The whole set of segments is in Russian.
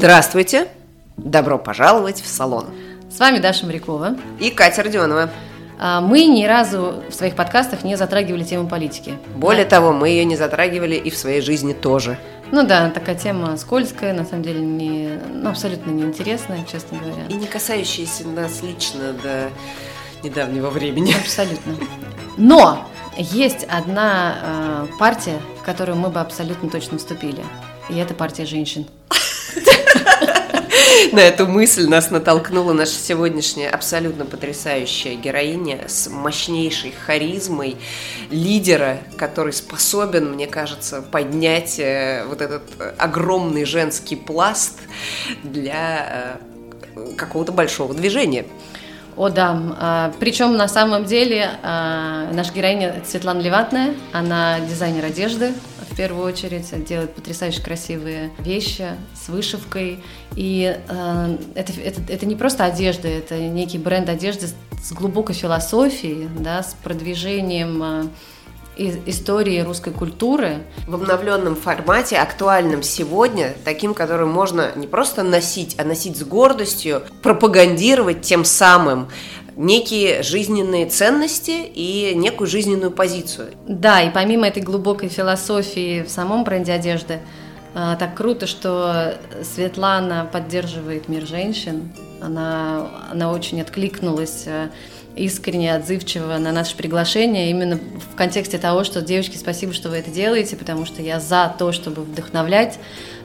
Здравствуйте! Добро пожаловать в салон. С вами Даша Морякова. И Катя Родионова. А, Мы ни разу в своих подкастах не затрагивали тему политики. Более того, мы ее не затрагивали и в своей жизни тоже. Ну да, такая тема скользкая, на самом деле не, ну, абсолютно неинтересная, честно говоря. И не касающаяся нас лично до недавнего времени. Абсолютно. Но есть одна э, партия, в которую мы бы абсолютно точно вступили. И это партия женщин. На эту мысль нас натолкнула наша сегодняшняя абсолютно потрясающая героиня с мощнейшей харизмой лидера, который способен, мне кажется, поднять э, вот этот огромный женский пласт для э, какого-то большого движения. О, да. А, Причем на самом деле а, наша героиня Светлана Леватная. Она дизайнер одежды первую очередь, делает потрясающе красивые вещи с вышивкой. И а, это, это, это не просто одежда, это некий бренд одежды с- глубокой философией, да, с продвижением и- истории русской культуры. В обновленном формате, актуальном сегодня, таким, который можно не просто носить, а носить с гордостью, пропагандировать тем самым некие жизненные ценности и некую жизненную позицию. Да, и помимо этой глубокой философии в самом бренде одежды, а, так круто, что Светлана поддерживает мир женщин. Она, она очень откликнулась а, искренне, отзывчиво на наше приглашение, именно в контексте того, что, девочки, спасибо, что вы это делаете, потому что я за то, чтобы вдохновлять,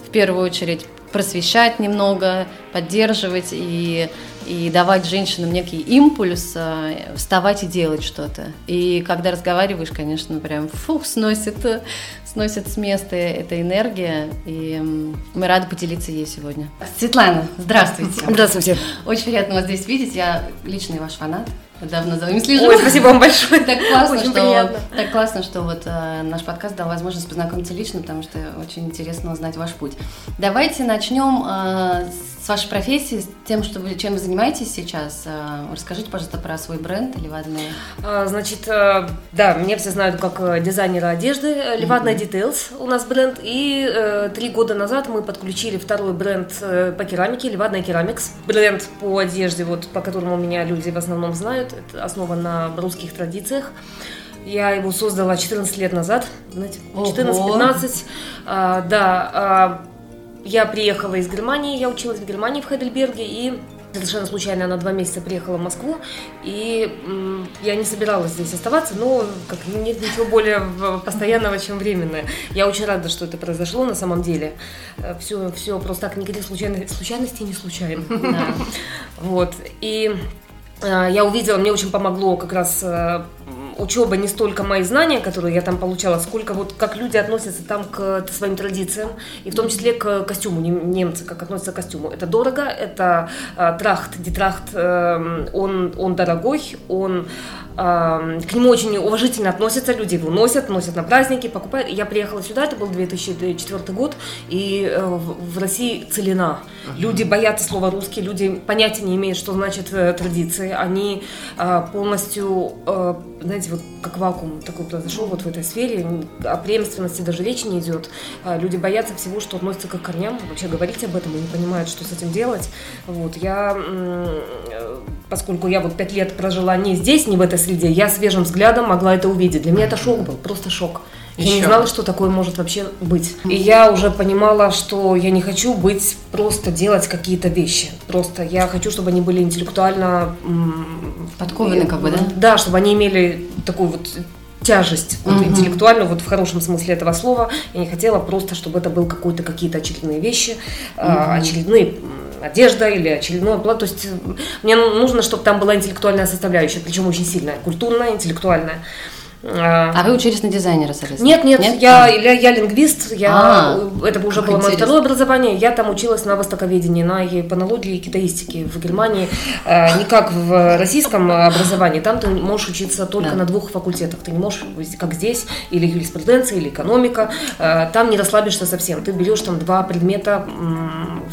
в первую очередь просвещать немного, поддерживать и, и давать женщинам некий импульс э, вставать и делать что-то. И когда разговариваешь, конечно, прям фух, сносит, сносит с места эта энергия, и мы рады поделиться ей сегодня. Светлана, здравствуйте. Здравствуйте. Очень приятно вас здесь видеть, я личный ваш фанат. Давно за вами слежу. Ой, спасибо вам большое. Так классно, Очень что, приятно. так классно, что вот э, наш подкаст дал возможность познакомиться лично, потому что очень интересно узнать ваш путь. Давайте начнем э, с вашей профессии, с тем, что вы, чем вы занимаетесь сейчас. Э, расскажите, пожалуйста, про свой бренд Левадные. А, Значит, э, да, меня все знают как э, дизайнера одежды, э, Levadna Details у нас бренд, и э, три года назад мы подключили второй бренд э, по керамике, Levadna Keramics. Бренд по одежде, вот по которому меня люди в основном знают, это основан на русских традициях. Я его создала 14 лет назад, знаете, Ого. 14-15, А, да, а, я приехала из Германии, я училась в Германии, в Хайдельберге, и совершенно случайно на два месяца приехала в Москву, и м, я не собиралась здесь оставаться, но как нет ничего более постоянного, чем временное. Я очень рада, что это произошло на самом деле. Все, все просто так, никаких случайностей не случайно. Да. Вот. И э, я увидела, мне очень помогло как раз э, учеба не столько мои знания, которые я там получала, сколько вот как люди относятся там к своим традициям, и в том числе к костюму, нем- немцы как относятся к костюму. Это дорого, это э, трахт, дитрахт, э, он, он дорогой, он э, к нему очень уважительно относятся, люди его носят, носят на праздники, покупают. Я приехала сюда, это был 2004 год, и э, в России целина. Люди боятся слова русский, люди понятия не имеют, что значит э, традиции. Они э, полностью, э, знаете, вот как вакуум такой произошел вот в этой сфере. О преемственности даже речи не идет. Э, Люди боятся всего, что относится к корням. Вообще говорить об этом и не понимают, что с этим делать. Вот, я, поскольку я вот пять лет прожила не здесь, не в этой среде, я свежим взглядом могла это увидеть. Для меня это шок был, просто шок. Я не знала, что такое может вообще быть. И я уже понимала, что я не хочу быть просто делать какие-то вещи. Просто я хочу, чтобы они были интеллектуально... Подкованы как бы, да? Да, чтобы они имели такую вот тяжесть вот, Мгм. интеллектуальную, вот в хорошем смысле этого слова. Я не хотела просто, чтобы это был какой-то какие-то очередные вещи, а, очередные одежда или очередное платье. То есть мне нужно, чтобы там была интеллектуальная составляющая, причем очень сильная, культурная, интеллектуальная. А, А вы учились на дизайнера, соответственно? нет, нет, Я, я, я лингвист, я, А, это уже было мое интересно. второе образование, я там училась на востоковедении, на японологии и китаистике в Германии, Э, не как в российском образовании, там ты можешь учиться только Да. на двух факультетах, ты не можешь, как здесь, или юриспруденция, или экономика, Э, там не расслабишься совсем, ты берешь там два предмета,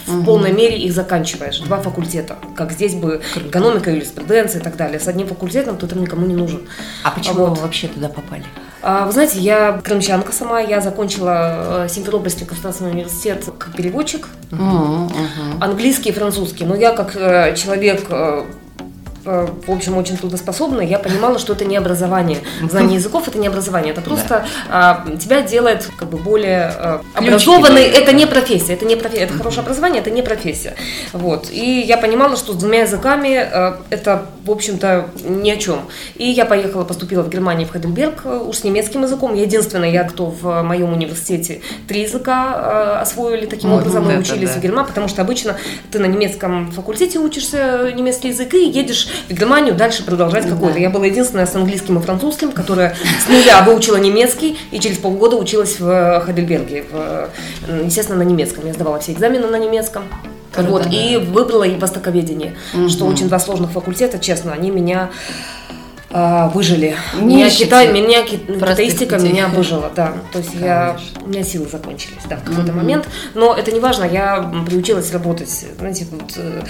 в полной мере их заканчиваешь, два факультета, как здесь бы экономика, юриспруденция и так далее, с одним факультетом ты там никому не нужен. А почему Вот. вы вообще туда попали? А, Вы знаете, я крымчанка сама, я закончила э, Симферопольский государственный университет как переводчик. Мгм. английский и французский. Но я как э, человек Э, в общем, очень трудоспособна, я понимала, что это не образование. Знание языков это не образование, это просто да. а, тебя делает как бы более а, образованной. Это не профессия, это не профессия, это хорошее образование, это не профессия. Вот. И я понимала, что с двумя языками а, это, в общем-то, ни о чем. И я поехала, поступила в Германию, в Хайдельберг, уж с немецким языком. Я единственная, я кто в моем университете три языка освоили таким mm образом, мы учились да. в Германии, потому что обычно ты на немецком факультете учишься немецкий язык и едешь в Германию дальше продолжать какой-то. Я была единственная с английским и французским, которая с нуля выучила немецкий и через полгода училась в Хайдельберге, в, естественно, на немецком. Я сдавала все экзамены на немецком. Круто, вот, да. и выбрала и востоковедение, угу. что очень два сложных факультета, честно, они меня а, выжили. Меня Китай, меня китаистика меня выжила, да. То есть Конечно. я, у меня силы закончились, да, в какой-то mm-hmm. момент. Но это не важно, я приучилась работать. Знаете, вот, э,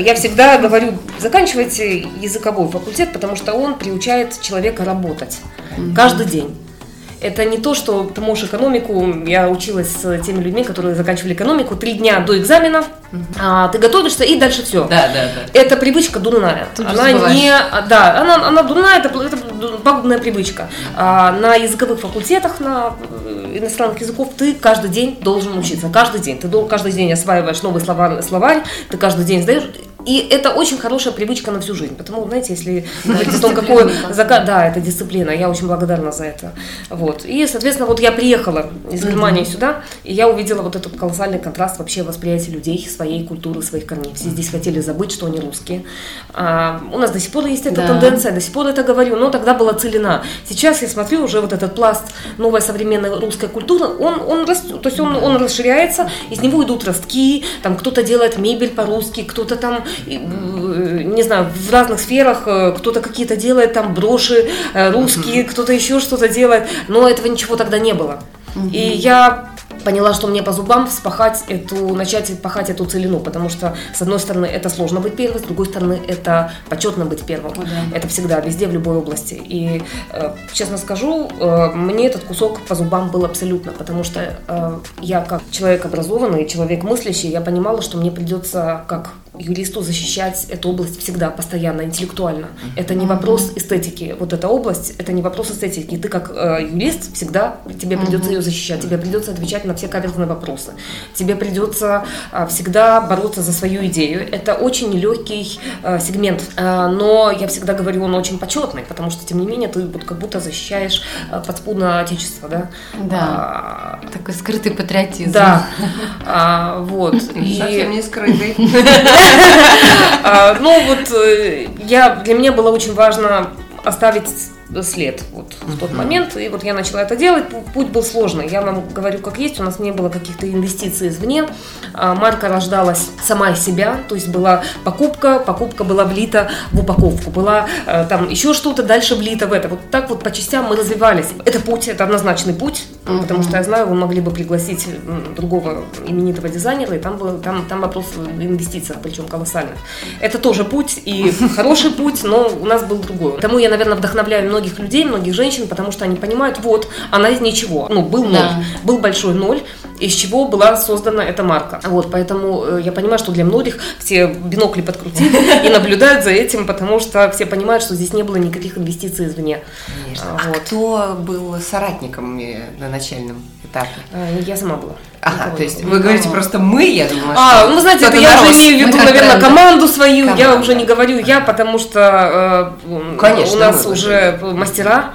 я всегда говорю, заканчивайте языковой факультет, потому что он приучает человека работать mm-hmm. каждый день. Это не то, что ты можешь экономику. Я училась с теми людьми, которые заканчивали экономику три дня до экзамена. А, ты готовишься и дальше все. Да, да, да. Это привычка дурная. Тут она не, да, она, она дурная, это, это пагубная привычка. А, на языковых факультетах, на э, иностранных языков ты каждый день должен учиться. Каждый день. Ты каждый день осваиваешь новый словарь, словарь ты каждый день сдаешь и это очень хорошая привычка на всю жизнь. Потому, знаете, если говорить о том, какой закат... Да, это дисциплина. Я очень благодарна за это. Вот. И, соответственно, вот я приехала из Германии сюда, и я увидела вот этот колоссальный контраст вообще восприятия людей, своей культуры, своих корней. Все здесь хотели забыть, что они русские. А, у нас до сих пор есть эта да. тенденция, до сих пор это говорю, но тогда была целена. Сейчас я смотрю уже вот этот пласт новой современной русской культуры, он, он растет, то есть он, он расширяется, из него идут ростки, там кто-то делает мебель по-русски, кто-то там не знаю, в разных сферах э, кто-то какие-то делает там броши э, русские, кто-то еще что-то делает, но этого ничего тогда не было. И я поняла, что мне по зубам спахать эту, начать пахать эту целину, потому что, с одной стороны, это сложно быть первым, с другой стороны, это почетно быть первым. О, да. Это всегда, везде, в любой области. И, э, честно скажу, э, мне этот кусок по зубам был абсолютно, потому что э, я, как человек образованный, человек мыслящий, я понимала, что мне придется, как юристу защищать эту область всегда, постоянно, интеллектуально. Это не вопрос эстетики. Вот эта область, это не вопрос эстетики. Ты как э, юрист всегда, тебе придется ее защищать, тебе придется отвечать на все каверзные вопросы. Тебе придется э, всегда бороться за свою идею. Это очень легкий э, сегмент, э, но я всегда говорю, он очень почетный, потому что, тем не менее, ты вот как будто защищаешь э, подспудно отечество, да? Да. А, Такой скрытый патриотизм. Да. А, вот. Совсем не скрытый. А, ну вот э, я, для меня было очень важно оставить след вот в тот момент. И вот я начала это делать. Путь был сложный. Я вам говорю, как есть. У нас не было каких-то инвестиций извне. А, марка рождалась сама из себя. То есть была покупка, покупка была влита в упаковку. Была э, там еще что-то дальше влито в это. Вот так вот по частям мы развивались. Это путь, это однозначный путь. Mm-hmm. Потому что я знаю, вы могли бы пригласить другого именитого дизайнера, и там, был, там, там вопрос в инвестициях, причем колоссальных. Это тоже путь, и хороший путь, но у нас был другой. Тому я, наверное, вдохновляю многих людей, многих женщин, потому что они понимают, вот, она из ничего. Ну, был ноль, да. был большой ноль, из чего была создана эта марка. Вот, поэтому э, я понимаю, что для многих все бинокли подкрутили и наблюдают за этим, потому что все понимают, что здесь не было никаких инвестиций извне. Конечно. А, вот. А кто был соратником на начальном этапе? Э, я сама была. Ага, то есть вы говорите просто мы, я думаю, А, ну, знаете, это я уже имею в виду, наверное, команду свою, я уже не говорю я, потому что э, Конечно, у нас уже мастера,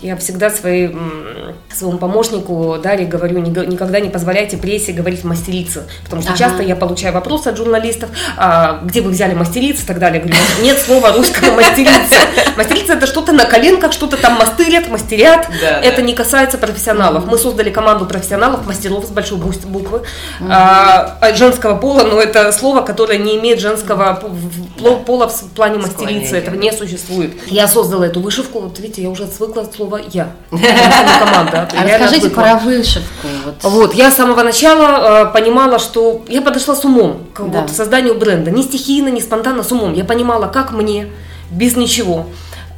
я всегда своей своему помощнику Дарье говорю, никогда не позволяйте прессе говорить мастерица, потому что ага. часто я получаю вопросы от журналистов, а, где вы взяли мастерицы и так далее. Говорю, нет слова русского мастерица. Мастерица это что-то на коленках, что-то там мастырят, мастерят. Да, это да. не касается профессионалов. Мы создали команду профессионалов, мастеров с большой буквы, а, женского пола, но это слово, которое не имеет женского пола в плане мастерицы. Этого не существует. Я создала эту вышивку, вот видите, я уже свыкла от слова я. Команда. А расскажите про вышивку. Вот. вот, я с самого начала э, понимала, что я подошла с умом к да. вот, созданию бренда. Не стихийно, не спонтанно, с умом. Я понимала, как мне без ничего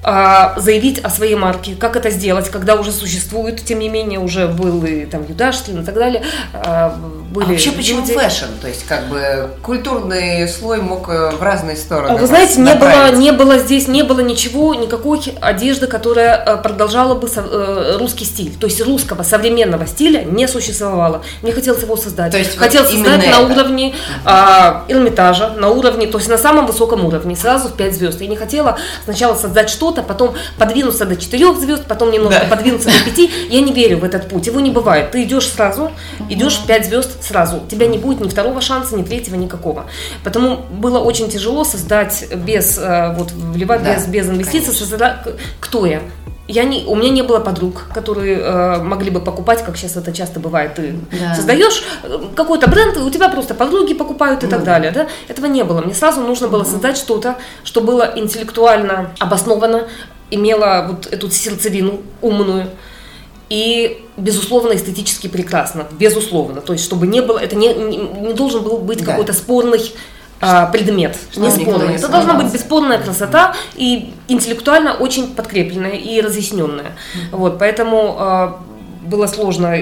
заявить о своей марке. Как это сделать, когда уже существует, тем не менее, уже был и там Юдашкин и так далее. А, были а вообще почему люди... fashion? То есть как бы культурный слой мог э, в разные стороны. Вы знаете, не было, не было здесь, не было ничего, никакой одежды, которая э, продолжала бы э, русский стиль. То есть русского современного стиля не существовало. Мне хотелось его создать. То есть Хотел вот создать на это. уровне а, Эрмитажа, на уровне, то есть на самом высоком уровне, сразу в 5 звезд. Я не хотела сначала создать что-то, потом подвинуться до 4 звезд, потом немного да. подвинуться до 5. Я не верю в этот путь. Его не бывает. Ты идешь сразу, идешь в 5 звезд сразу. У тебя не будет ни второго шанса, ни третьего, никакого. Потому было очень тяжело создать без, э, вот, вливать да, без, без инвестиций, создать, кто я, я не, у меня не было подруг, которые э, могли бы покупать, как сейчас это часто бывает. Ты да. создаешь э, какой-то бренд, у тебя просто подруги покупают и mm. так далее. Да? Этого не было. Мне сразу нужно было создать что-то, что было интеллектуально обосновано, имело вот эту сердцевину умную и, безусловно, эстетически прекрасно. Безусловно. То есть, чтобы не было, это не, не, не должен был быть да. какой-то спорный а, предмет, не спорный. Это должна быть бесспорная красота и интеллектуально очень подкрепленная и разъясненная. Вот, поэтому а, было сложно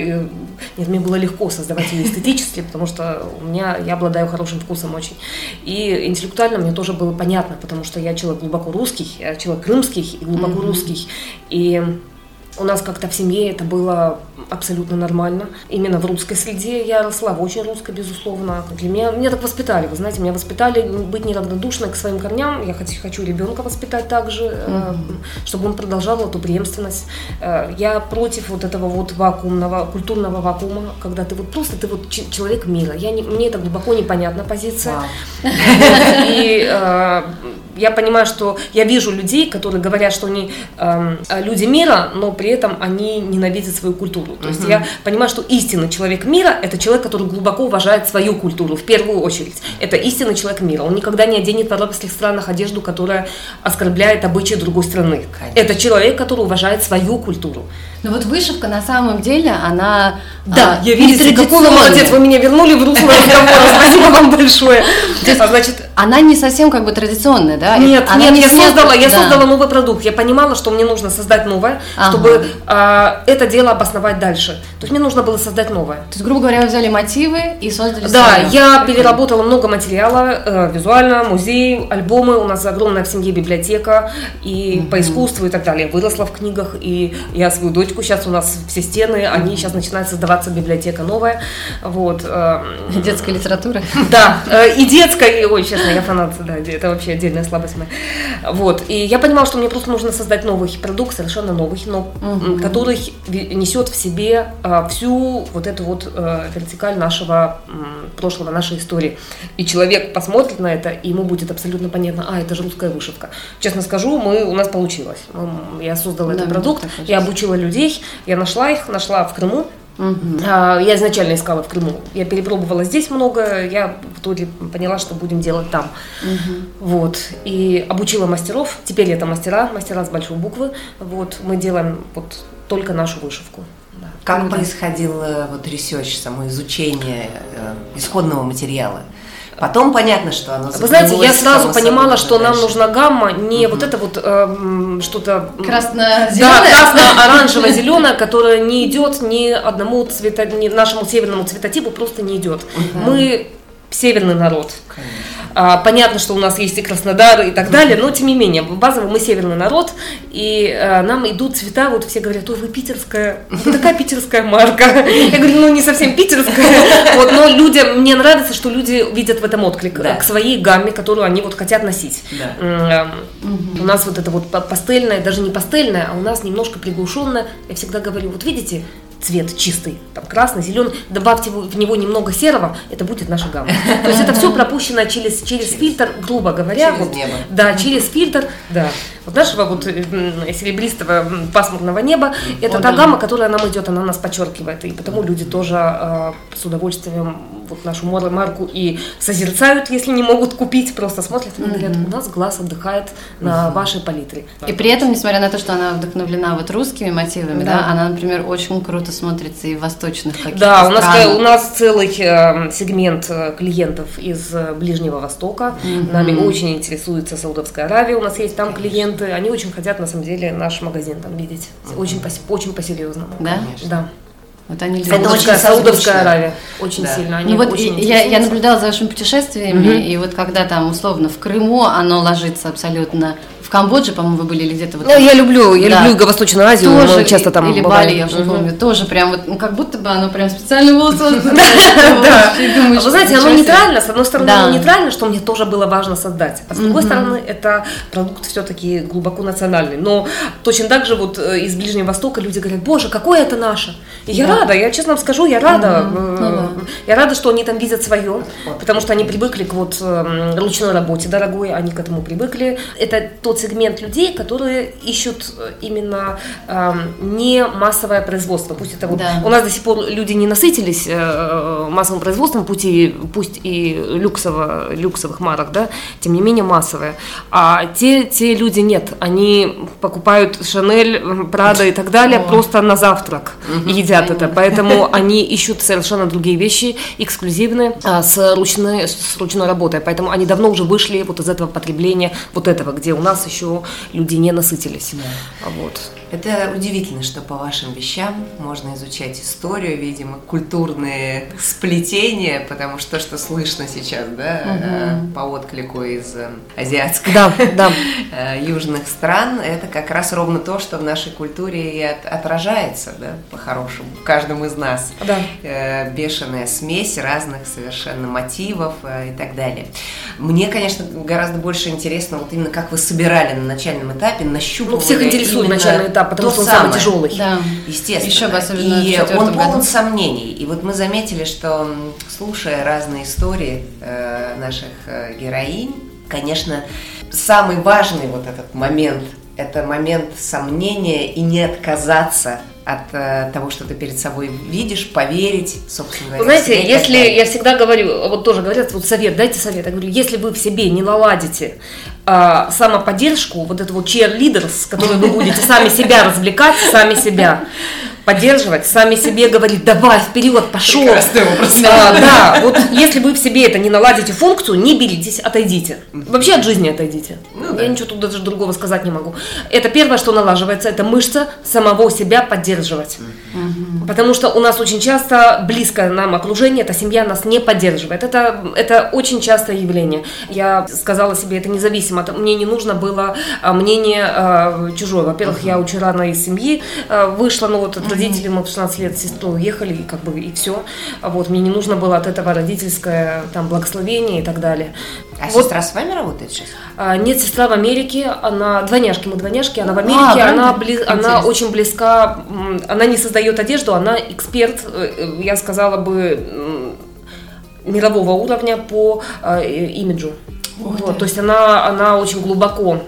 нет, мне было легко создавать ее эстетически, потому что у меня, я обладаю хорошим вкусом очень. И интеллектуально мне тоже было понятно, потому что я человек глубоко русский, я человек крымский и глубоко русский. И у нас как-то в семье это было абсолютно нормально. Именно в русской среде я росла, в очень русской, безусловно. Для меня, меня так воспитали, вы знаете, меня воспитали быть неравнодушной к своим корням. Я хочу, хочу ребенка воспитать также, mm-hmm. чтобы он продолжал эту преемственность. Э, я против вот этого вот вакуумного, культурного вакуума, когда ты вот просто, ты вот человек мира. Я не, мне это глубоко непонятна позиция. Wow. И э, я понимаю, что я вижу людей, которые говорят, что они э, люди мира, но при этом они ненавидят свою культуру. То есть я понимаю, что истинный человек мира – это человек, который глубоко уважает свою культуру, в первую очередь. Это истинный человек мира. Он никогда не оденет в арабских странах одежду, которая оскорбляет обычаи другой страны. Конечно. Это человек, который уважает свою культуру. Ну вот вышивка на самом деле, она Да, а, я видите, какой вы молодец, вы меня вернули в русло разговора, спасибо вам большое. А значит, она не совсем как бы традиционная, да? Нет, она нет, я создала, я создала новый продукт, я понимала, что мне нужно создать новое, чтобы а, это дело обосновать дальше. То есть мне нужно было создать новое. То есть, грубо говоря, вы взяли мотивы и создали Да, я переработала много материала, э, визуально, музей, альбомы, у нас огромная в семье библиотека и по искусству и так далее. Выросла в книгах, и я свою дочь точку. Сейчас у нас все стены, они сейчас начинает создаваться библиотека новая. Вот. Э, детская литература? Да, э, и детская, и, ой, честно, я фанат, да, это вообще отдельная слабость моя. Вот, и я понимала, что мне просто нужно создать новый продукт, совершенно новый, но угу. который несет в себе э, всю вот эту вот вертикаль нашего прошлого, нашей истории. И человек посмотрит на это, и ему будет абсолютно понятно, а, это же русская вышивка. Честно скажу, мы, у нас получилось. Я создала да, этот продукт, я обучила людей. Я нашла их, нашла в Крыму. Угу. Я изначально искала в Крыму. Я перепробовала здесь много, я в итоге поняла, что будем делать там. Угу. Вот. И обучила мастеров. Теперь это мастера, мастера с большой буквы. Вот. Мы делаем вот только нашу вышивку. Да. Как происходил э, вот research, само изучение э, исходного материала? Потом понятно, что оно Вы знаете, я сразу понимала, что нам нужна гамма, не угу. вот это вот э, что-то... Красно-зеленое? Да, красно-оранжево-зеленое, которое не идет ни одному цвета, ни нашему северному цветотипу, просто не идет. Угу. Мы северный народ. Конечно. А, понятно, что у нас есть и Краснодар и так далее, но тем не менее, базово мы северный народ, и а, нам идут цвета, вот все говорят, ой, вы питерская, вы такая питерская марка. Я говорю, ну не совсем питерская, вот, но людям, мне нравится, что люди видят в этом отклик да. к своей гамме, которую они вот хотят носить. Да. У нас вот это вот пастельное, даже не пастельное, а у нас немножко приглушенное. Я всегда говорю, вот видите, цвет чистый, там красный, зеленый, добавьте в него немного серого, это будет наша гамма. То есть это все пропущено через, через фильтр, грубо говоря. Через вот, небо. Да, через фильтр, да. Вот нашего вот серебристого пасмурного неба, это та гамма, которая нам идет, она нас подчеркивает, и потому люди тоже э, с удовольствием вот нашу марку и созерцают, если не могут купить, просто смотрят и говорят, у нас глаз отдыхает на вашей палитре. И при этом, несмотря на то, что она вдохновлена вот русскими мотивами, да, да она, например, очень круто смотрится и в восточных каких-то Да, у нас, у нас целый э, сегмент э, клиентов из э, Ближнего Востока, mm-hmm. нами очень интересуется Саудовская Аравия, у нас есть там клиенты, они очень хотят, на самом деле, наш магазин там видеть. Очень, по, очень по-серьезному. Да? Да. Вот они Это очень Саудовская. Аравия. Очень Да. сильно. Они Ну вот очень я, я наблюдала за вашими путешествиями, и вот когда там условно в Крыму оно ложится абсолютно. В Камбодже, по-моему, вы были или где-то вот. Ну, я люблю, я Да. люблю Юго-Восточную Азию, тоже, мы часто там или бываем. Бали, я уже Мгм. помню, тоже прям вот, ну как будто бы оно прям специально было создано. Да. Вы знаете, оно нейтрально, с одной стороны, оно нейтрально, что мне тоже было важно создать, а с другой стороны, это продукт все-таки глубоко национальный. Но точно так же вот э, из Ближнего Востока люди говорят, боже, какое это наше. И я Да. рада, я честно вам скажу, я рада. э, Ну. Я рада, что они там видят свое, потому что они привыкли к вот эм, ручной работе дорогой, они к этому привыкли. Это тот сегмент людей, которые ищут э, именно эм, не массовое производство. Пусть это вот Да. у нас до сих пор люди не насытились э, массовым производством, пусть и, пусть и люксово, люксовых марок, да, тем не менее массовое. А те, те люди нет, они покупают Шанель, Прада и так далее О. просто на завтрак и едят это, поэтому они ищут совершенно другие вещи, эксклюзивные, а, с ручной, с ручной работой, поэтому они давно уже вышли вот из этого потребления, вот этого, где у нас еще люди не насытились. А Вот. Это удивительно, что по вашим вещам можно изучать историю, видимо, культурные сплетения, потому что то, что слышно сейчас, да, э, по отклику из э, азиатских Да, да. э, южных стран, это как раз ровно то, что в нашей культуре и от- отражается, да, по-хорошему, в каждом из нас. Да. Э, Бешеная смесь разных совершенно мотивов э, и так далее. Мне, конечно, гораздо больше интересно, вот именно как вы собирали на начальном этапе, нащупывали Ну, всех интересует именно начальный этап, потому то что он самый тяжелый. Да. Естественно. Еще бы особенно в и он полон году. сомнений. И вот мы заметили, что слушая разные истории э, наших э, героинь, конечно, самый важный вот этот момент – это момент сомнения и не отказаться от э, того, что ты перед собой видишь, поверить, собственно. Вы знаете, если я всегда говорю, вот тоже говорят, вот совет, дайте совет. Я говорю, если вы в себе не наладите а, самоподдержку, вот это вот cheerleaders, с которой вы будете сами себя развлекать, сами себя поддерживать, сами себе говорить, давай, вперед, пошел. Прекрасный образ. А, да, вот если вы в себе это не наладите функцию, не беритесь, отойдите. Вообще от жизни отойдите. Ну Я да. ничего тут даже другого сказать не могу. Это первое, что налаживается, это мышца самого себя поддерживать. Потому что у нас очень часто близкое нам окружение, эта семья нас не поддерживает. Это, это очень частое явление. Я сказала себе, это независимо. от- Мне не нужно было а, мнение а, чужое. Во-первых, я очень рано из семьи а, вышла, ну вот от родителей мы в 16 лет сестрой уехали, и как бы и все. Вот мне не нужно было от этого родительское там благословение и так далее. А Вот сестра с вами работает сейчас? а, Нет, сестра в Америке, она двойняшки, мы двойняшки, она в А, Америке, она, правда? бли- она очень близка, она не создает одежду, она эксперт, э, э, я сказала бы, мирового уровня по э, имиджу. Вот, то есть она, она очень глубоко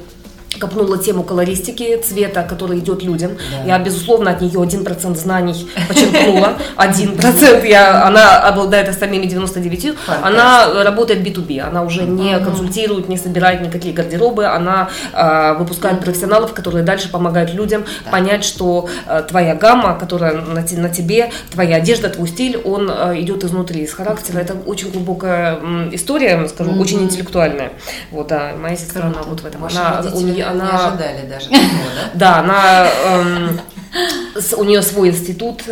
копнула тему колористики, цвета, который идет людям. Я, безусловно, от нее 1% знаний почерпнула. 1%. Я, она обладает остальными 99. Она работает B2B. Она уже не консультирует, не собирает никакие гардеробы. Она а, выпускает профессионалов, которые дальше помогают людям понять, что а, твоя гамма, которая на, на тебе, твоя одежда, твой стиль, он а, идет изнутри, из характера. Это очень глубокая история, скажу, очень интеллектуальная. Вот, да, моя сестра, она вот в этом. Она, у родители нее, не она, ожидали даже такого, да? да, она, эм, у нее свой институт,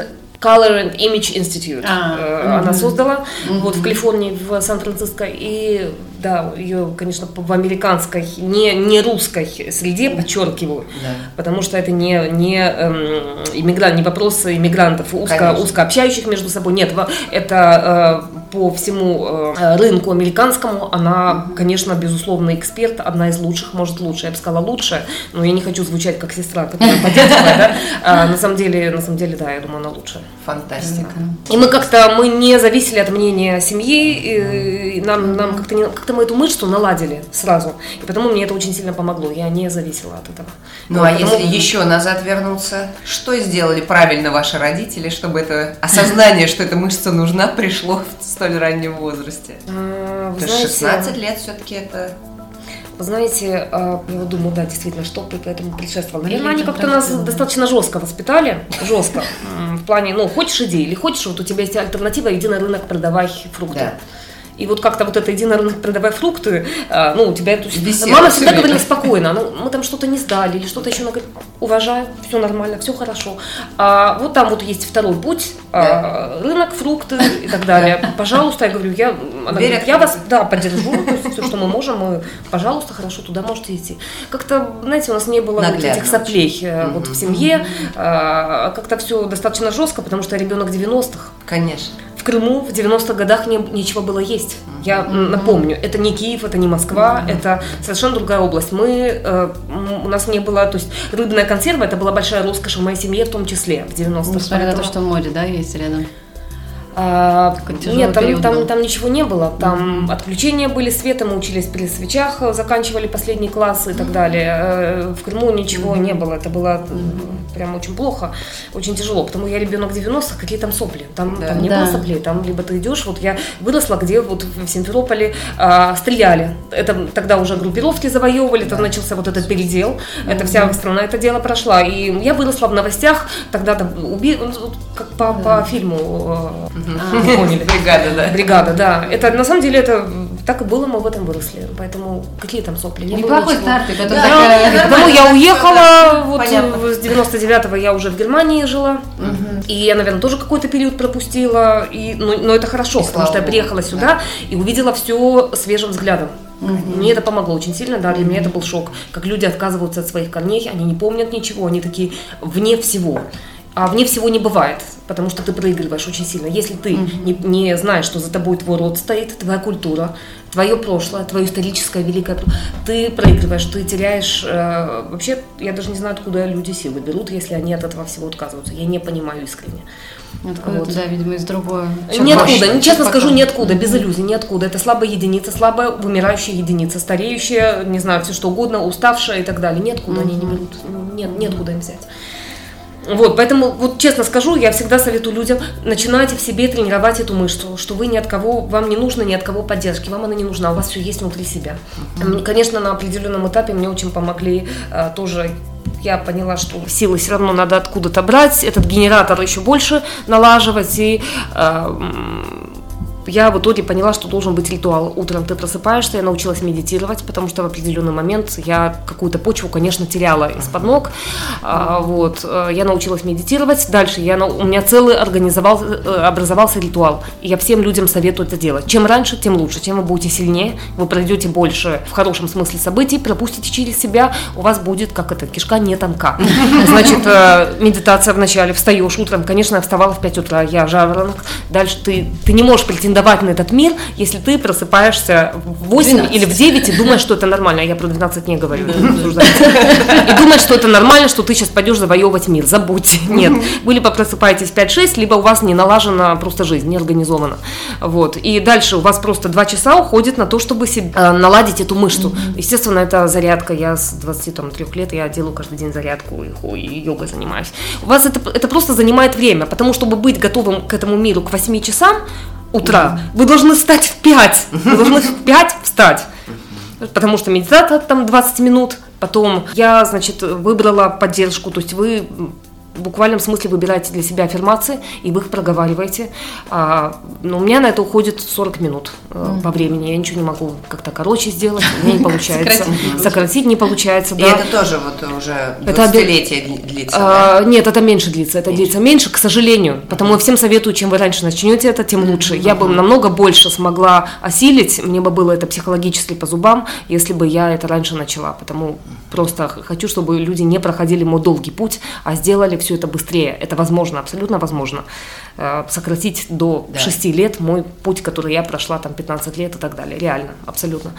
Color and Image Institute. А, Э, Она создала вот в Калифорнии, в Сан-Франциско. И да, ее, конечно, в американской, не, не русской среде подчеркиваю. Да. Потому что это не, не эм, иммигрант, не вопрос иммигрантов, узко, Конечно. узко общающих между собой. Нет, это э, по всему э, рынку американскому она, конечно, безусловно, эксперт, одна из лучших, может лучше, я бы сказала лучше, но я не хочу звучать как сестра, которая поддерживает, да. А на самом деле, на самом деле, да, я думаю, она лучше. Фантастика. И мы как-то, мы не зависели от мнения семьи, и нам, нам как-то, не- как-то мы эту мышцу наладили сразу. И потому мне это очень сильно помогло, я не зависела от этого. Ну а потому- если еще назад вернуться, что сделали правильно ваши родители, чтобы это осознание, что эта мышца нужна, пришло в столь раннем возрасте? А, вы То есть знаете, 16 лет все-таки это... Вы знаете, а, я вот думаю, да, действительно, что к этому предшествовало. Наверное, они как-то нас правда. достаточно жестко воспитали, жестко. В плане, ну, хочешь иди или хочешь, вот у тебя есть альтернатива, иди на рынок, продавай фрукты. Да. И вот как-то вот это единый рынок, продавай фрукты, а, ну, у тебя... Есть, Висело мама всегда время. говорила спокойно, ну, мы там что-то не сдали или что-то еще, она говорит, уважаю, все нормально, все хорошо. А вот там вот есть второй путь, а, рынок, фрукты и так далее. Пожалуйста, я говорю, я, она говорит, я вас, да, поддержу, то есть все, что мы можем, мы, пожалуйста, хорошо, туда можете идти. Как-то, знаете, у нас не было вот Наглядно этих соплей э, вот в семье, а, как-то все достаточно жестко, потому что ребенок 90-х. Конечно. Крыму в 90-х годах не, нечего было есть. Я напомню, это не Киев, это не Москва, это совершенно другая область. Мы, э, у нас не было, то есть рыбная консерва, это была большая роскошь в моей семье в том числе в 90-х. Несмотря на то, что море, да, есть рядом. А, нет, там, период там, был. там ничего не было. Там отключения были света, мы учились при свечах, э, заканчивали последние классы и так далее. Э, В Крыму ничего не было. Это было э, прям очень плохо, очень тяжело. Потому я ребенок 90-х, какие там сопли? Там, Да. там не Да. было соплей. Там либо ты идешь, вот я выросла, где вот в Симферополе а, стреляли. Это тогда уже группировки завоевывали, тогда начался вот этот передел. Это вся страна это дело прошла. И я выросла в новостях, тогда там уби... ну, как по, по фильму поняли. Бригада, да. Бригада, да. Это на самом деле это так и было, мы в этом выросли. Поэтому какие там сопли? Не Неплохой старт, Да, такая... Потому я уехала, вот Понятно. с 99-го я уже в Германии жила. И я, наверное, тоже какой-то период пропустила. И, но, но это хорошо, И потому что я богу, приехала сюда и увидела все свежим взглядом. Мне это помогло очень сильно, да, для меня это был шок. Как люди отказываются от своих корней, они не помнят ничего, они такие вне всего. А вне всего не бывает, потому что ты проигрываешь очень сильно. Если ты не, не знаешь, что за тобой твой род стоит, твоя культура, твое прошлое, твое историческое великое, ты проигрываешь, ты теряешь. э, вообще, я даже не знаю, откуда люди силы берут, если они от этого всего отказываются. Я не понимаю искренне. Откуда Вот. да, видимо, из другого. Ниоткуда, Чем честно пока. скажу, ниоткуда, без иллюзий, ниоткуда. Это слабая единица, слабая вымирающая единица, стареющая, не знаю, все что угодно, уставшая и так далее. Ниоткуда они не берут, нет, неоткуда им взять. Вот, поэтому, вот честно скажу, я всегда советую людям, начинайте в себе тренировать эту мышцу, что вы ни от кого, вам не нужно ни от кого поддержки, вам она не нужна, у вас все есть внутри себя. М, Конечно, на определенном этапе мне очень помогли э, тоже я поняла, что силы все равно надо откуда-то брать, этот генератор еще больше налаживать, и э, я в итоге поняла, что должен быть ритуал. Утром ты просыпаешься, я научилась медитировать, потому что в определенный момент я какую-то почву, конечно, теряла из-под ног. А, вот. э, Я научилась медитировать. Дальше я, у меня целый организовал, э, образовался ритуал. И я всем людям советую это делать. Чем раньше, тем лучше. Чем вы будете сильнее, вы пройдете больше в хорошем смысле событий, пропустите через себя, у вас будет, как это, кишка не тонка. Значит, э, медитация вначале, встаешь утром, конечно, я вставала в 5 утра, я жаворонок. Дальше ты, ты не можешь претендовать на этот мир, если ты просыпаешься в 8 12. или в 9 и думаешь, что это нормально. Я про 12 не говорю. И думаешь, что это нормально, что ты сейчас пойдешь завоевывать мир. Забудьте. Нет. Вы либо просыпаетесь в 5-6, либо у вас не налажена просто жизнь, не организована. Вот. И дальше у вас просто 2 часа уходит на то, чтобы э, наладить эту мышцу. Естественно, это зарядка. Я с 23 лет, я делаю каждый день зарядку и йогой занимаюсь. У вас это, это просто занимает время, потому чтобы быть готовым к этому миру к 8 часам утра, вы должны встать в 5. Вы должны в 5 встать. Потому что медитация там 20 минут. Потом я, значит, выбрала поддержку. То есть вы в буквальном смысле выбираете для себя аффирмации и вы их проговариваете. А, но у меня на это уходит 40 минут э, по времени. Я ничего не могу как-то короче сделать, у меня не получается. Сократить. Сократить не получается, И это тоже вот уже Это обе- 20-летие дли- длится, да? А, нет, это меньше длится, это длится меньше, к сожалению. Потому я всем советую, чем вы раньше начнете это, тем лучше. Я бы намного больше смогла осилить, мне бы было это психологически по зубам, если бы я это раньше начала. Потому просто хочу, чтобы люди не проходили мой долгий путь, а сделали все это быстрее. Это возможно, абсолютно возможно. Э, Сократить до Да. 6 лет мой путь, который я прошла там 15 лет и так далее. Реально, абсолютно.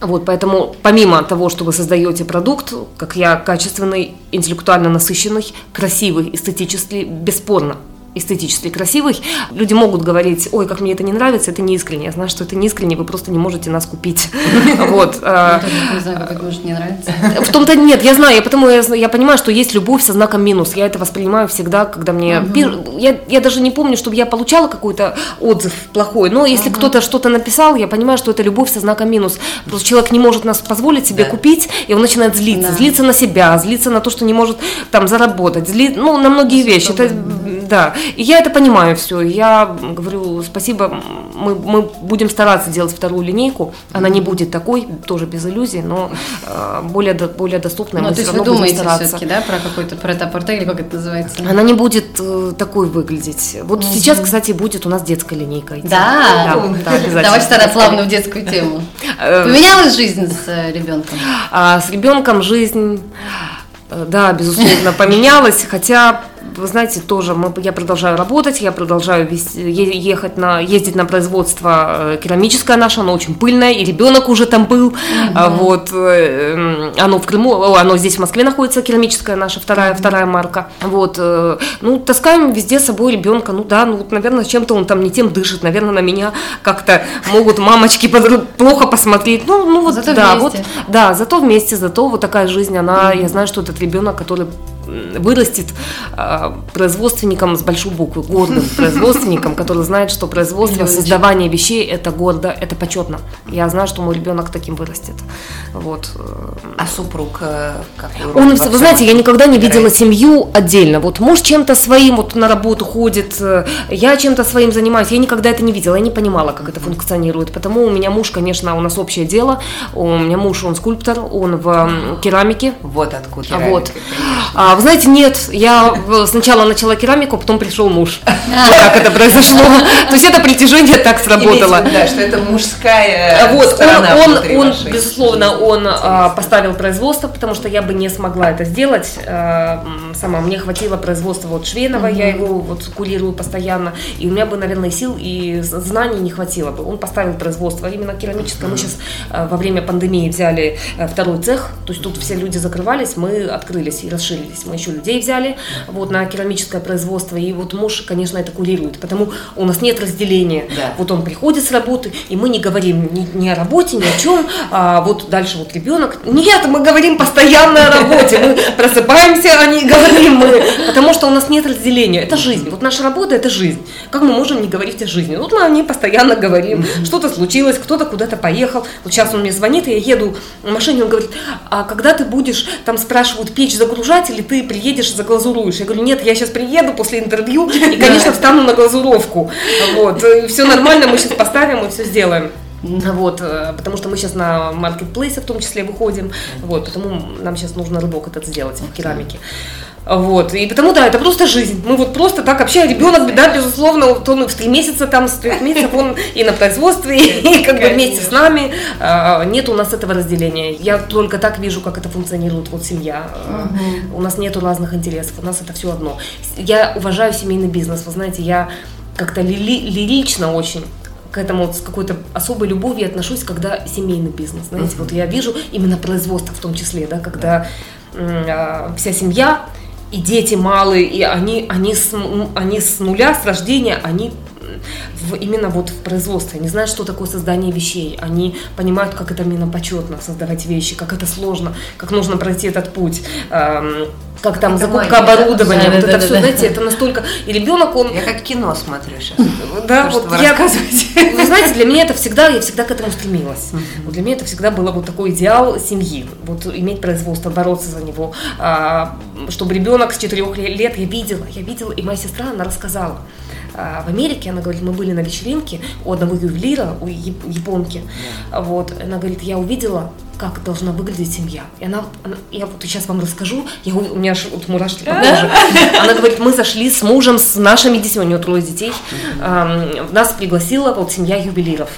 Вот, поэтому помимо того, что вы создаете продукт, как я, качественный, интеллектуально насыщенный, красивый, эстетически, бесспорно эстетически красивый, люди могут говорить, ой, как мне это не нравится, это не искренне. Я знаю, что это не искренне, вы просто не можете нас купить. Вот. может не нравится. в том-то нет, я знаю, я потому я, понимаю, что есть любовь со знаком минус. Я это воспринимаю всегда, когда мне я, даже не помню, чтобы я получала какой-то отзыв плохой. Но если кто-то что-то написал, я понимаю, что это любовь со знаком минус. Просто человек не может нас позволить себе купить, и он начинает злиться, злиться на себя, злиться на то, что не может там заработать, ну на многие вещи. Это Да, и я это понимаю все. Я говорю, спасибо, мы, мы будем стараться делать вторую линейку. Она не будет такой, тоже без иллюзий, но э, более, более доступная. Ну, то есть вы думаете все-таки, да, про какой-то, про это или как это называется? Она не будет э, такой выглядеть. Вот mm-hmm. сейчас, кстати, будет у нас детская линейка. Да, да, да обязательно. Давайте тогда плавно в детскую тему. Э, Поменялась жизнь с э, ребенком? А, с ребенком жизнь, да, безусловно, поменялась, хотя вы знаете, тоже мы, я продолжаю работать, я продолжаю ехать на, ездить на производство э, керамическое наше, оно очень пыльное, и ребенок уже там был, mm-hmm. вот, э, оно в Крыму, оно здесь в Москве находится, керамическая наша вторая, mm-hmm. вторая марка, вот, э, ну, таскаем везде с собой ребенка, ну да, ну, вот, наверное, чем-то он там не тем дышит, наверное, на меня как-то могут мамочки плохо посмотреть, ну, ну вот, зато да, вместе. вот, да, зато вместе, зато вот такая жизнь, она, mm-hmm. я знаю, что этот ребенок, который вырастет э, производственником с большой буквы, гордым производственником, который знает, что производство, создавание вещей – это гордо, это почетно. Я знаю, что мой ребенок таким вырастет. Вот. А супруг э, какой Он, вы знаете, я никогда не видела семью отдельно. Вот муж чем-то своим вот на работу ходит, э, я чем-то своим занимаюсь. Я никогда это не видела, я не понимала, как это функционирует. Потому у меня муж, конечно, у нас общее дело. У меня муж, он скульптор, он в керамике. Вот откуда. Керамика, вот. А, вы знаете, нет, я сначала начала керамику, потом пришел муж. Вот так это произошло. То есть это притяжение так сработало. Да, что это мужская Вот, он, он, безусловно, он а, поставил производство, потому что я бы не смогла это сделать а, сама. Мне хватило производства вот Швенова, я его вот курирую постоянно, и у меня бы, наверное, сил и знаний не хватило бы. Он поставил производство именно керамическое. Мы сейчас во время пандемии взяли второй цех, то есть тут все люди закрывались, мы открылись и расширились мы еще людей взяли вот, на керамическое производство, и вот муж, конечно, это курирует, потому у нас нет разделения. Да. Вот он приходит с работы, и мы не говорим ни, ни о работе, ни о чем, а вот дальше вот ребенок. Нет, мы говорим постоянно о работе, мы просыпаемся, а не говорим мы, потому что у нас нет разделения. Это жизнь. Вот наша работа – это жизнь. Как мы можем не говорить о жизни? Вот мы о ней постоянно говорим. Что-то случилось, кто-то куда-то поехал. Вот сейчас он мне звонит, и я еду в машине, он говорит, а когда ты будешь, там спрашивают, печь загружать или ты приедешь, заглазуруешь. Я говорю, нет, я сейчас приеду после интервью и, конечно, встану на глазуровку. Вот, и все нормально, мы сейчас поставим и все сделаем. Вот, э, потому что мы сейчас на маркетплейсе в том числе выходим, вот, потому нам сейчас нужно рыбок этот сделать в керамике. Вот. И потому, да, это просто жизнь. Мы вот просто так общаемся. Ребенок, да, безусловно, вот он в три месяца, там, с трех месяцев, он и на производстве, и как бы вместе с нами. А, нет у нас этого разделения. Я только так вижу, как это функционирует, вот семья. У нас нету разных интересов, у нас это все одно. Я уважаю семейный бизнес. Вы знаете, я как-то ли, лирично очень к этому вот с какой-то особой любовью отношусь, когда семейный бизнес. Знаете, вот я вижу именно производство в том числе, да, когда э, вся семья и дети малые, и они, они, с, они с нуля, с рождения, они в, именно вот в производстве. Они знают, что такое создание вещей. Они понимают, как это именно почетно создавать вещи, как это сложно, как нужно пройти этот путь. Эм, как там это закупка магия, оборудования, да, вот да, это да, все, да, знаете, это настолько. И ребенок, он. Я как кино смотрю сейчас. Да, вот я. Вы знаете, для меня это всегда, я всегда к этому стремилась. Вот для меня это всегда было вот такой идеал семьи, вот иметь производство, бороться за него, а, чтобы ребенок с четырех лет я видела, я видела, и моя сестра, она рассказала. А, в Америке, она говорит, мы были на вечеринке у одного ювелира, у японки, вот, она говорит, я увидела как должна выглядеть семья. И она, она я вот сейчас вам расскажу, я, у меня аж вот мурашки по коже. Она говорит, мы зашли с мужем, с нашими детьми, у нее трое детей, нас пригласила вот семья ювелиров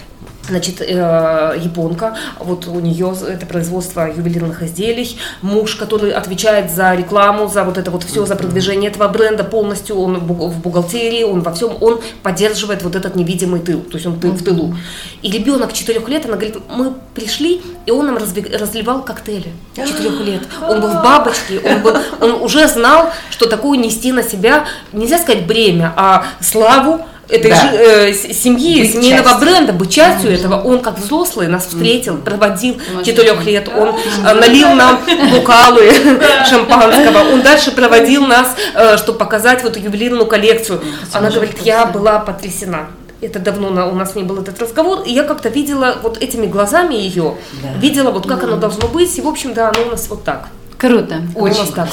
значит, э, японка, вот у нее это производство ювелирных изделий, муж, который отвечает за рекламу, за вот это вот все, за продвижение этого бренда полностью, он в бухгалтерии, он во всем, он поддерживает вот этот невидимый тыл, то есть он тыл в тылу. И ребенок четырех лет, она говорит, мы пришли, и он нам разливал коктейли четырех лет. Он был в бабочке, он, был, он уже знал, что такое нести на себя, нельзя сказать бремя, а славу, этой да. же, э, семьи, быть семейного частью. бренда, быть частью mm-hmm. этого. Он как взрослый нас встретил, проводил четырех лет, он э, налил нам бокалы шампанского, он дальше проводил нас, э, чтобы показать вот ювелирную коллекцию. Она говорит, я была потрясена это давно на, у нас не был этот разговор, и я как-то видела вот этими глазами ее, да. видела вот как да. оно должно быть, и в общем, да, оно у нас вот так. Круто. Очень. У нас так.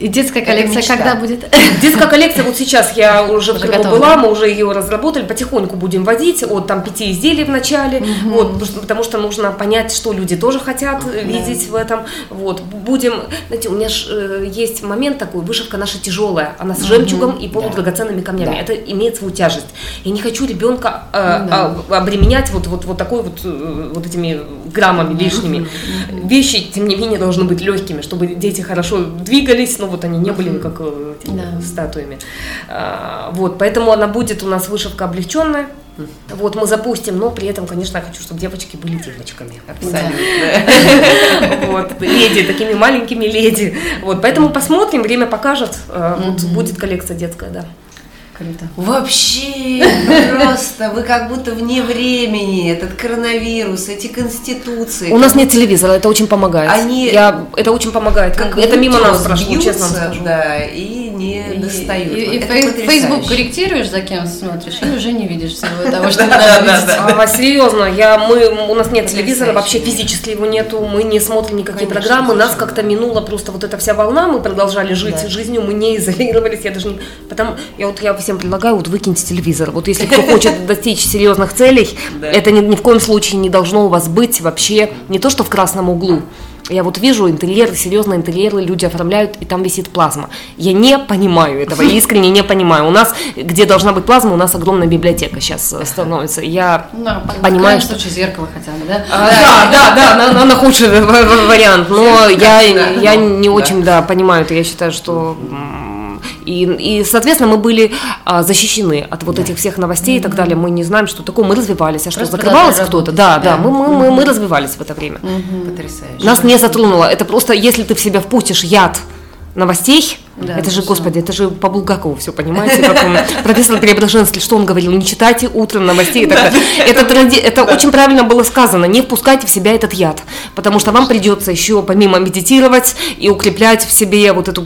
И детская коллекция когда будет? Детская коллекция, вот сейчас я уже, уже в Крыму была, мы уже ее разработали, потихоньку будем водить, от там пяти изделий в начале, угу. вот, потому что нужно понять, что люди тоже хотят да. видеть в этом. Вот, будем, знаете, у меня ж, э, есть момент такой, вышивка наша тяжелая, она с жемчугом угу. и полудрагоценными камнями, да. это имеет свою тяжесть. Я не хочу ребенка э, да. а, обременять вот, вот, вот такой вот, э, вот этими граммами лишними. Вещи, тем не менее, должны быть легкими, чтобы дети хорошо двигались, но вот они не были как э, да. статуями. А, вот, поэтому она будет у нас вышивка облегченная. Вот мы запустим, но при этом, конечно, я хочу, чтобы девочки были девочками. Абсолютно. Вот, леди, такими маленькими леди. Вот, поэтому посмотрим, время покажет. Э, вот будет коллекция детская, да. Круто. Вообще, просто вы как будто вне времени, этот коронавирус, эти конституции. У нас нет телевизора, это очень помогает. Они, Я, это очень помогает. Как это мимо нас прошло, честно скажу. Да, и не и, достают. И, и Facebook корректируешь, за кем смотришь, и уже не видишь всего того, что надо видеть. А, серьезно, я, мы, у нас нет телевизора, вообще физически его нету, мы не смотрим никакие программы, нас как-то минула просто вот эта вся волна, мы продолжали жить жизнью, мы не изолировались, я даже не... Потому, я вот я всем предлагаю, вот выкиньте телевизор. Вот если кто хочет достичь серьезных целей, это ни, ни в коем случае не должно у вас быть вообще не то, что в красном углу. Я вот вижу интерьеры, серьезные интерьеры люди оформляют, и там висит плазма. Я не понимаю этого, я искренне не понимаю. У нас, где должна быть плазма, у нас огромная библиотека сейчас э, становится. Я ну, понимаю, что... случае зеркало хотя бы, да? А, да, да, да, на, на худший вариант. Но я, я не очень, да, понимаю это. Я считаю, что и, и соответственно, мы были а, защищены от вот этих всех новостей и так далее. Мы не знаем, что такое. Мы развивались. А что, Просто закрывалось кто-то? Да, да, мы, мы, мы, мы развивались в это время. Потрясающе. Нас не затронуло. Это просто, если ты в себя впустишь яд новостей, да, это же, господи, это же по Булгакову все, понимаете? Как он, профессор Преображенский, что он говорил? Не читайте утром новостей. Да, это это, это да. очень правильно было сказано. Не впускайте в себя этот яд, потому что вам придется еще помимо медитировать и укреплять в себе вот эту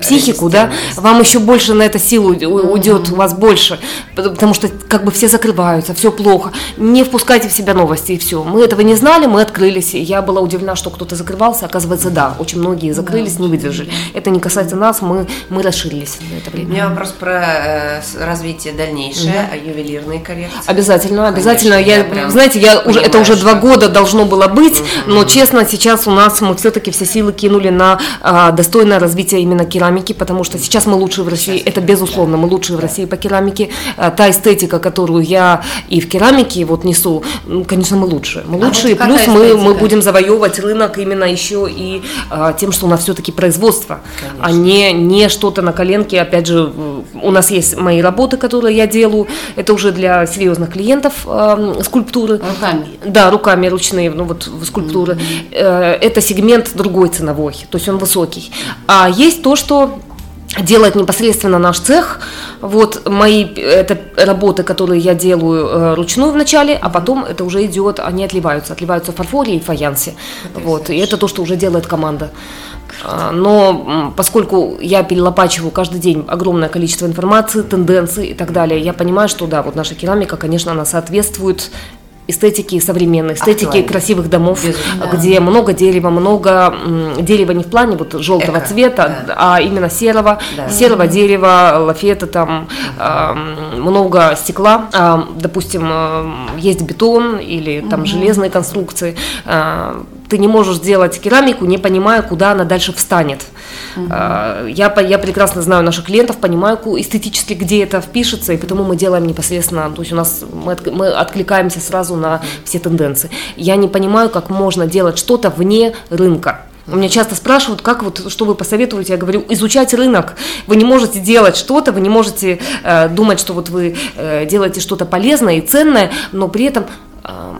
психику, да, вам еще больше на это силу уйдет, у вас больше, потому что как бы все закрываются, все плохо. Не впускайте в себя новости и все. Мы этого не знали, мы открылись. Я была удивлена, что кто-то закрывался, оказывается, да, очень многие закрылись, не выдержали. Это не касается нас, мы мы, мы расширились за это время. У меня вопрос про э, развитие дальнейшее, угу. ювелирные коллекции. Обязательно, обязательно. Конечно, я, я знаете, я уже это уже два года должно было быть, угу. но честно, сейчас у нас мы все-таки все силы кинули на а, достойное развитие именно керамики, потому что сейчас мы лучшие в России, сейчас. это безусловно, мы лучшие в России по керамике. А, та эстетика, которую я и в керамике вот несу, ну, конечно, мы лучшие. Мы а лучшие, вот плюс мы, мы будем завоевывать рынок именно еще и а, тем, что у нас все-таки производство, конечно. а не не что-то на коленке. Опять же, у нас есть мои работы, которые я делаю. Это уже для серьезных клиентов э, скульптуры. Руками? Да, руками ручные, ну вот скульптуры. Mm-hmm. Э, это сегмент другой ценовой, то есть он высокий. А есть то, что делает непосредственно наш цех. Вот мои это работы, которые я делаю э, ручную вначале, а потом это уже идет, они отливаются, отливаются в фарфоре и фаянсе. Вот, и это то, что уже делает команда. А, но поскольку я перелопачиваю каждый день огромное количество информации, тенденций и так далее, я понимаю, что да, вот наша керамика, конечно, она соответствует эстетики современной, эстетики Актуально. красивых домов, Безусловно. где много дерева, много дерева не в плане вот желтого Эко, цвета, да. а именно серого, да. серого дерева, лафета там, э, много стекла, э, допустим, э, есть бетон или там угу. железные конструкции, э, ты не можешь сделать керамику, не понимая, куда она дальше встанет. Угу. Я, я прекрасно знаю наших клиентов, понимаю эстетически, где это впишется, и потому мы делаем непосредственно, то есть у нас мы, мы откликаемся сразу на все тенденции. Я не понимаю, как можно делать что-то вне рынка. У меня часто спрашивают, как вот, что вы посоветуете, я говорю, изучать рынок. Вы не можете делать что-то, вы не можете э, думать, что вот вы э, делаете что-то полезное и ценное, но при этом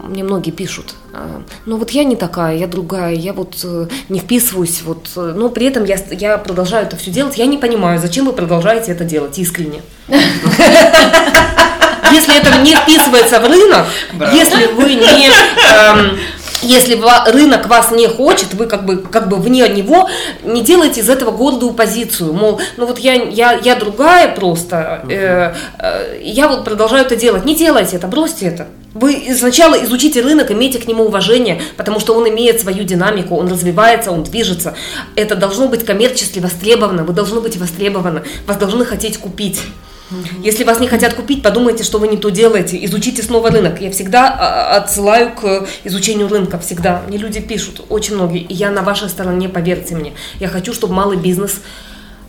мне многие пишут, а, ну вот я не такая, я другая, я вот э, не вписываюсь, вот, э, но при этом я, я продолжаю это все делать, я не понимаю, зачем вы продолжаете это делать искренне. Если это не вписывается в рынок, если вы не эм, если рынок вас не хочет, вы как бы, как бы вне него, не делайте из этого гордую позицию, мол, ну вот я, я, я другая просто, э, э, я вот продолжаю это делать. Не делайте это, бросьте это. Вы сначала изучите рынок, имейте к нему уважение, потому что он имеет свою динамику, он развивается, он движется. Это должно быть коммерчески востребовано, вы должны быть востребованы, вас должны хотеть купить. Если вас не хотят купить, подумайте, что вы не то делаете. Изучите снова рынок. Я всегда а, отсылаю к изучению рынка. Всегда. Мне люди пишут, очень многие. И я на вашей стороне, поверьте мне. Я хочу, чтобы малый бизнес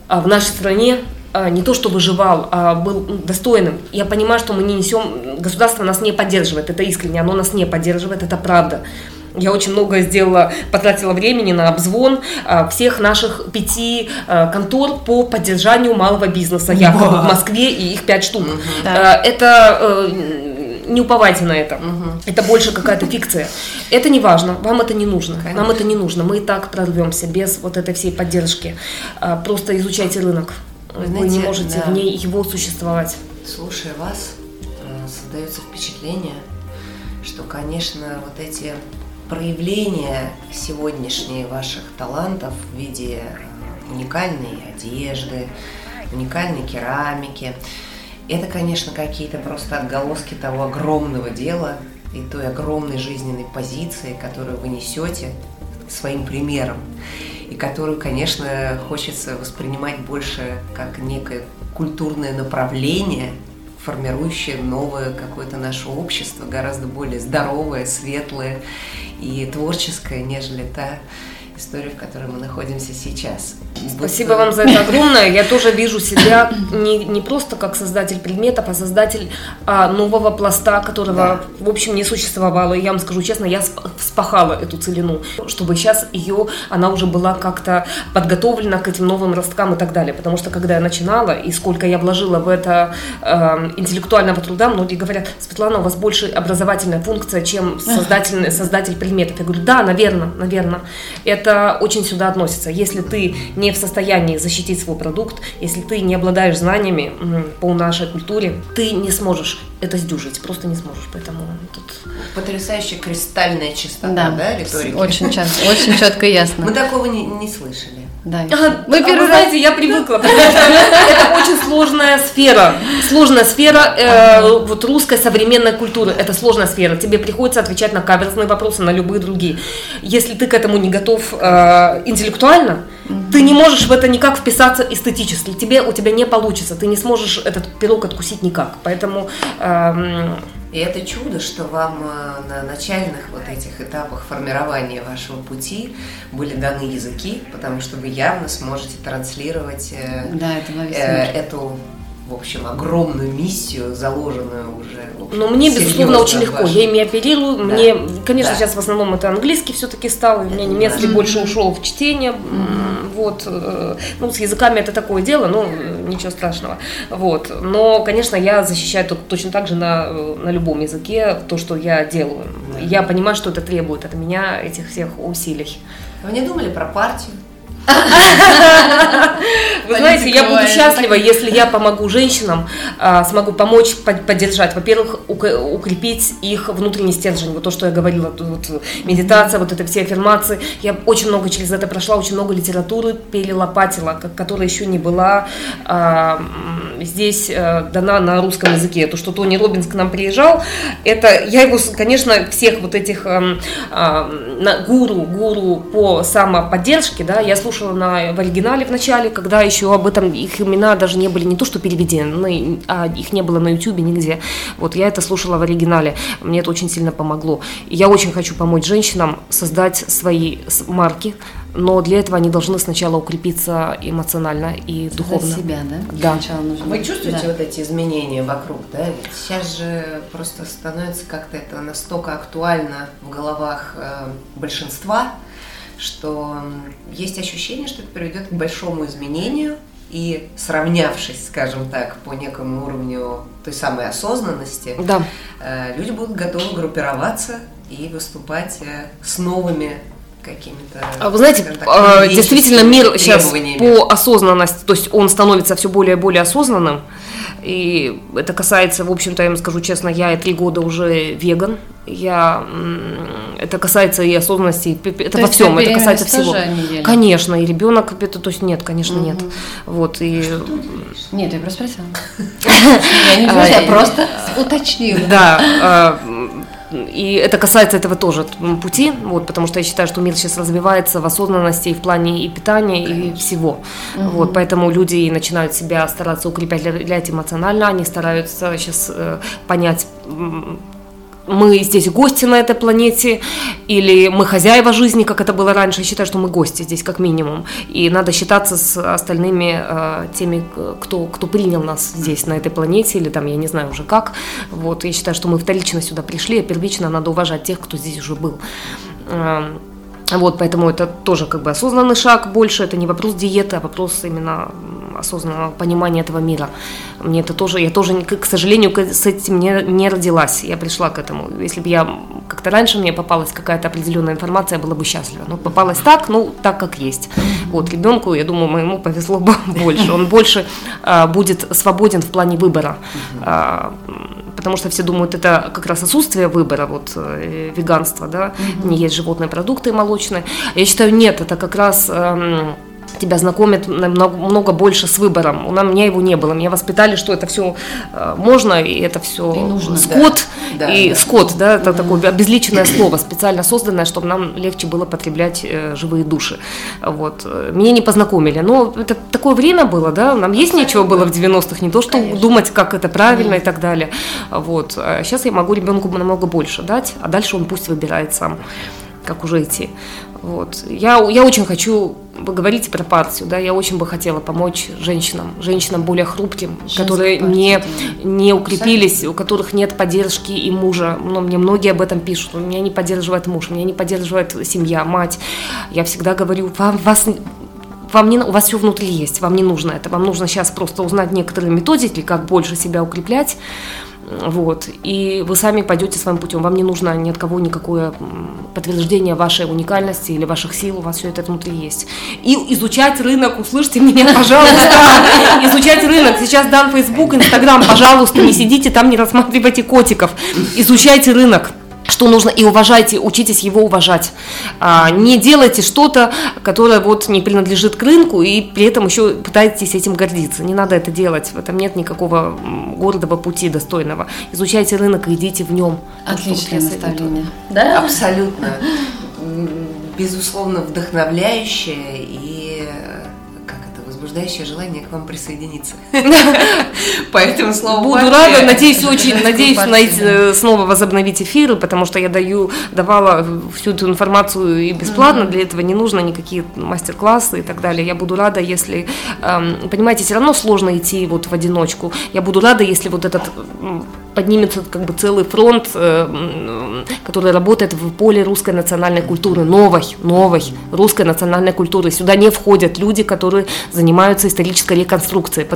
а, в нашей стране а, не то что выживал, а был достойным. Я понимаю, что мы не несем, государство нас не поддерживает, это искренне, оно нас не поддерживает, это правда. Я очень много сделала, потратила времени на обзвон а, всех наших пяти а, контор по поддержанию малого бизнеса якобы в Москве, и их пять штук. А, это э, не уповайте на это. Угу. Это больше какая-то фикция. Это не важно, вам это не нужно. Конечно. Нам это не нужно. Мы и так прорвемся без вот этой всей поддержки. Просто изучайте рынок. Вы, знаете, Вы не можете да. вне его существовать. Слушая вас, э, создается впечатление, что, конечно, вот эти проявления сегодняшние ваших талантов в виде э, уникальной одежды, уникальной керамики. Это, конечно, какие-то просто отголоски того огромного дела и той огромной жизненной позиции, которую вы несете своим примером, и которую, конечно, хочется воспринимать больше как некое культурное направление, формирующее новое какое-то наше общество, гораздо более здоровое, светлое и творческая, нежели та история, в которой мы находимся сейчас. Спасибо вам за это огромное. Я тоже вижу себя не, не просто как создатель предметов, а создатель а, нового пласта, которого, да. в общем, не существовало. И я вам скажу честно, я вспахала эту целину, чтобы сейчас ее, она уже была как-то подготовлена к этим новым росткам и так далее. Потому что когда я начинала, и сколько я вложила в это э, интеллектуального труда, многие говорят, Светлана, у вас больше образовательная функция, чем создатель, создатель предметов. Я говорю, да, наверное, наверное. Это очень сюда относится. Если ты не в состоянии защитить свой продукт, если ты не обладаешь знаниями по нашей культуре, ты не сможешь это сдюжить, просто не сможешь. Поэтому тут... Потрясающая кристальная чистота, да, да риторики? Очень, часто, очень четко и ясно. Мы такого не, не слышали. Да. А, вы первый а знаете, я привыкла. Это очень сложная сфера. Сложная сфера э, вот русской современной культуры. Это сложная сфера. Тебе приходится отвечать на каверзные вопросы, на любые другие. Если ты к этому не готов э, интеллектуально, ты не можешь в это никак вписаться эстетически. Тебе, у тебя не получится. Ты не сможешь этот пирог откусить никак. Поэтому... Э, и это чудо, что вам э, на начальных вот этих этапах формирования вашего пути были даны языки, потому что вы явно сможете транслировать э, да, это э, эту в общем, огромную миссию, заложенную уже. Общем, Но мне, безусловно, очень легко. Вашим... Я ими оперирую. Да. Мне, конечно, да. сейчас в основном это английский все-таки стал. У меня немецкий да. больше ушел в чтение. Mm-hmm. Вот. Э, ну, с языками это такое дело, ну, ничего страшного. Вот. Но, конечно, я защищаю точно так же на, на любом языке то, что я делаю. Да. Я понимаю, что это требует от меня этих всех усилий. Вы не думали про партию? Вы знаете, я буду счастлива, если я помогу женщинам, а, смогу помочь, поддержать. Во-первых, укрепить их внутренний стержень. Вот то, что я говорила, вот, медитация, вот это все аффирмации. Я очень много через это прошла, очень много литературы перелопатила, которая еще не была а, здесь а, дана на русском языке. То, что Тони Робинс к нам приезжал, это я его, конечно, всех вот этих а, а, гуру, гуру по самоподдержке, да, я слушаю слушала на, в оригинале в начале, когда еще об этом их имена даже не были не то что переведены, а их не было на YouTube нигде. Вот я это слушала в оригинале, мне это очень сильно помогло. Я очень хочу помочь женщинам создать свои марки, но для этого они должны сначала укрепиться эмоционально и духовно. Для себя, да? Да. Сначала нужно... Вы чувствуете да. вот эти изменения вокруг, да? Ведь сейчас же просто становится как-то это настолько актуально в головах э, большинства, что есть ощущение, что это приведет к большому изменению, и сравнявшись, скажем так, по некому уровню той самой осознанности, да. Э, люди будут готовы группироваться и выступать э, с новыми какими-то... А Вы знаете, так, а, действительно мир сейчас по осознанности, то есть он становится все более и более осознанным. И это касается, в общем-то, я вам скажу честно, я три года уже веган. Я, это касается и осознанности, это То во всем, это касается всего. ели? Конечно, и ребенок, это, то есть нет, конечно, нет. Вот, и Нет, я просто спросила. Я не говорю, я просто уточнила. Да, а, и это касается этого тоже пути, вот, потому что я считаю, что мир сейчас развивается в осознанности и в плане и питания, и всего. Вот, поэтому люди начинают себя стараться укреплять эмоционально, они стараются сейчас э, понять, мы здесь гости на этой планете, или мы хозяева жизни, как это было раньше. Я считаю, что мы гости здесь как минимум. И надо считаться с остальными э, теми, кто, кто принял нас здесь, на этой планете, или там, я не знаю уже как. Вот, я считаю, что мы вторично сюда пришли, а первично надо уважать тех, кто здесь уже был. Вот, поэтому это тоже как бы осознанный шаг больше, это не вопрос диеты, а вопрос именно осознанного понимания этого мира. Мне это тоже, я тоже, к сожалению, с этим не, не родилась, я пришла к этому. Если бы я как-то раньше мне попалась какая-то определенная информация, я была бы счастлива. Но попалась так, ну, так как есть. Вот, ребенку, я думаю, моему повезло бы больше. Он больше а, будет свободен в плане выбора. А, потому что все думают, это как раз отсутствие выбора, вот э, веганство, да, не есть животные продукты молочные. Я считаю, нет, это как раз эм, тебя знакомит намного много больше с выбором. У меня его не было. Меня воспитали, что это все можно, и это все И нужно. скот, Да, и да. скот, да, это такое обезличенное слово, специально созданное, чтобы нам легче было потреблять э, живые души. Вот. Э, Меня не познакомили, но это такое время было, да, нам есть нечего было в 90-х, не то, что думать, как это правильно и так далее. Вот. А сейчас я могу ребенку намного больше дать, а дальше он пусть выбирает сам как уже идти. Вот. Я, я очень хочу, вы говорите про партию, да, я очень бы хотела помочь женщинам, женщинам более хрупким, которые партию, не, да. не укрепились, у которых нет поддержки и мужа. Но мне многие об этом пишут. У меня не поддерживает муж, меня не поддерживает семья, мать. Я всегда говорю, вам, вас вам не, у вас все внутри есть, вам не нужно это, вам нужно сейчас просто узнать некоторые методики, как больше себя укреплять, вот, и вы сами пойдете своим путем, вам не нужно ни от кого никакое подтверждение вашей уникальности или ваших сил, у вас все это внутри есть. И изучать рынок, услышьте меня, пожалуйста, изучать рынок, сейчас дан Facebook, Instagram, пожалуйста, не сидите там, не рассматривайте котиков, изучайте рынок, что нужно, и уважайте, учитесь его уважать. А, не делайте что-то, которое вот не принадлежит к рынку, и при этом еще пытаетесь этим гордиться. Не надо это делать, в этом нет никакого гордого пути достойного. Изучайте рынок и идите в нем. Отличное наставление. Да? Абсолютно. Безусловно, вдохновляющее и возбуждающее желание к вам присоединиться. Поэтому слово Буду рада, надеюсь, очень, надеюсь э, снова возобновить эфиры, потому что я даю, давала всю эту информацию и бесплатно, для этого не нужно никакие мастер-классы и так далее. Я буду рада, если, эм, понимаете, все равно сложно идти вот в одиночку. Я буду рада, если вот этот поднимется как бы целый фронт, э, который работает в поле русской национальной культуры, новой, новой русской национальной культуры. Сюда не входят люди, которые занимаются исторической реконструкцией.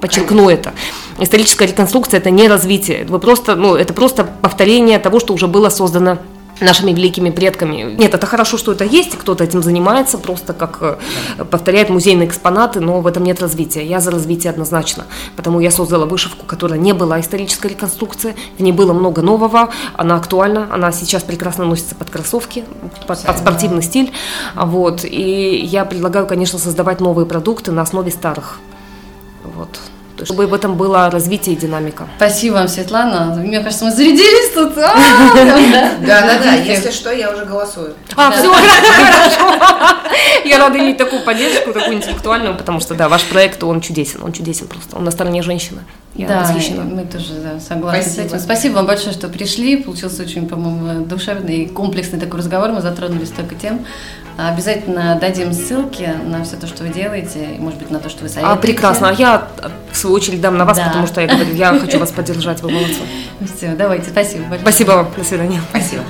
Подчеркну это. Историческая реконструкция это не развитие. Вы просто, ну, это просто повторение того, что уже было создано нашими великими предками. Нет, это хорошо, что это есть, кто-то этим занимается, просто как э, повторяет музейные экспонаты, но в этом нет развития. Я за развитие однозначно. Потому я создала вышивку, которая не была исторической реконструкцией, в ней было много нового, она актуальна, она сейчас прекрасно носится под кроссовки, под, под спортивный стиль. Вот. И я предлагаю, конечно, создавать новые продукты на основе старых. Вот. Чтобы в этом было развитие и динамика. Спасибо вам, Светлана. Мне кажется, мы зарядились тут. А, прям, да. Да-да-да, если что, я уже голосую. А, все, хорошо. Я рада иметь такую поддержку, такую интеллектуальную, потому что, да, ваш проект, он чудесен, он чудесен просто. Он на стороне женщины. Я да, восхищена. мы тоже да, согласны Спасибо. с этим. Спасибо вам большое, что пришли. Получился очень, по-моему, душевный и комплексный такой разговор. Мы затронули столько тем. Обязательно дадим ссылки на все то, что вы делаете, и, может быть, на то, что вы советуете. А, прекрасно. А я, в свою очередь, дам на вас, Да. потому что я говорю, я хочу вас поддержать, вы молодцы. Все, давайте, спасибо большое. Спасибо вам. До свидания. Спасибо.